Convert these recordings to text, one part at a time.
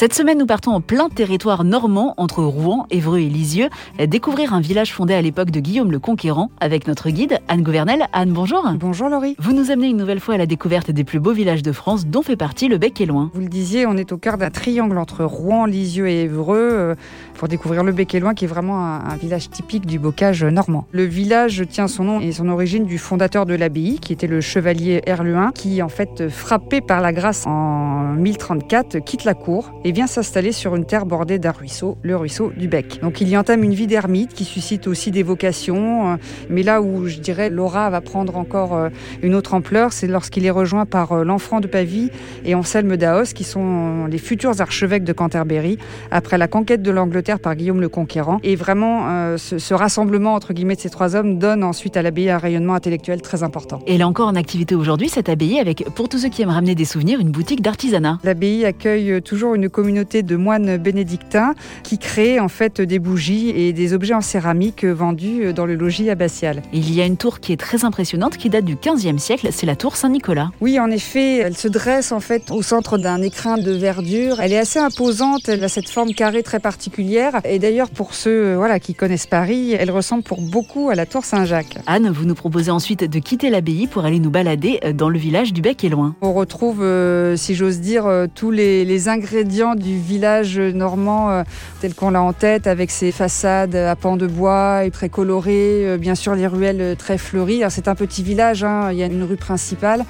Cette semaine, nous partons en plein territoire normand entre Rouen, Évreux et Lisieux, découvrir un village fondé à l'époque de Guillaume le Conquérant avec notre guide Anne Gouvernel. Anne, bonjour. Bonjour Laurie. Vous nous amenez une nouvelle fois à la découverte des plus beaux villages de France dont fait partie le Bec et Loin. Vous le disiez, on est au cœur d'un triangle entre Rouen, Lisieux et Évreux euh, pour découvrir le Bec et Loin qui est vraiment un, village typique du bocage normand. Le village tient son nom et son origine du fondateur de l'abbaye qui était le chevalier Herluin qui en fait frappé par la grâce en 1034 quitte la cour et vient s'installer sur une terre bordée d'un ruisseau, le ruisseau du Bec. Donc il y entame une vie d'ermite qui suscite aussi des vocations, euh, mais là où je dirais l'aura va prendre encore euh, une autre ampleur, c'est lorsqu'il est rejoint par euh, l'enfant de Pavie et Anselme d'Aos, qui sont les futurs archevêques de Canterbury, après la conquête de l'Angleterre par Guillaume le Conquérant. Et vraiment, ce, rassemblement entre guillemets de ces trois hommes donne ensuite à l'abbaye un rayonnement intellectuel très important. Et elle est encore en activité aujourd'hui, cette abbaye, avec, pour tous ceux qui aiment ramener des souvenirs, une boutique d'artisanat. L'abbaye accueille toujours une communauté de moines bénédictins qui créent en fait des bougies et des objets en céramique vendus dans le logis abbatial. Il y a une tour qui est très impressionnante qui date du 15e siècle, c'est la tour Saint-Nicolas. Oui, en effet, elle se dresse en fait au centre d'un écrin de verdure. Elle est assez imposante, elle a cette forme carrée très particulière et d'ailleurs pour ceux voilà qui connaissent Paris, elle ressemble pour beaucoup à la tour Saint-Jacques. Anne, vous nous proposez ensuite de quitter l'abbaye pour aller nous balader dans le village du Bec et Loin. On retrouve, euh, si j'ose dire, euh, tous les, ingrédients du village normand euh, tel qu'on l'a en tête, avec ses façades à pans de bois et très colorées, euh, bien sûr les ruelles très fleuries. C'est un petit village, hein, il y a une rue principale.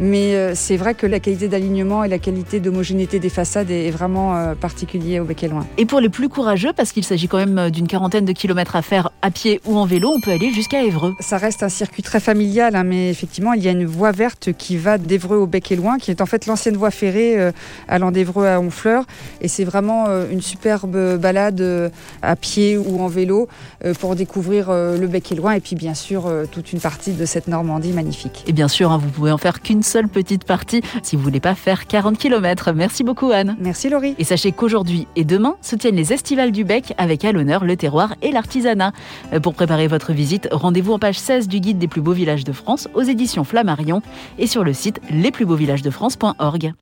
Mais euh, c'est vrai que la qualité d'alignement et la qualité d'homogénéité des façades est vraiment euh, particulier au Bec et Loin. Et pour les plus courageux, parce qu'il s'agit quand même euh, d'une quarantaine de kilomètres à faire à pied ou en vélo, on peut aller jusqu'à Évreux. Ça reste un circuit très familial, hein, mais effectivement, il y a une voie verte qui va d'Évreux au Bec et Loin, qui est en fait l'ancienne voie ferrée allant d'Évreux à Honfleur. Et c'est vraiment une superbe balade à pied ou en vélo pour découvrir le Bec et Loin et puis bien sûr toute une partie de cette Normandie magnifique. Et bien sûr, hein, vous pouvez en faire qu'une seule petite partie si vous voulez pas faire 40 km. Merci beaucoup Anne. Merci Laurie. Et sachez qu'aujourd'hui et demain se tiennent les estivales du Bec avec à l'honneur le terroir et l'artisanat. Euh, pour préparer votre visite, rendez-vous en page 16 du guide des plus beaux villages de France aux éditions Flammarion et sur le site lesplusbeauxvillagesdefrance.org.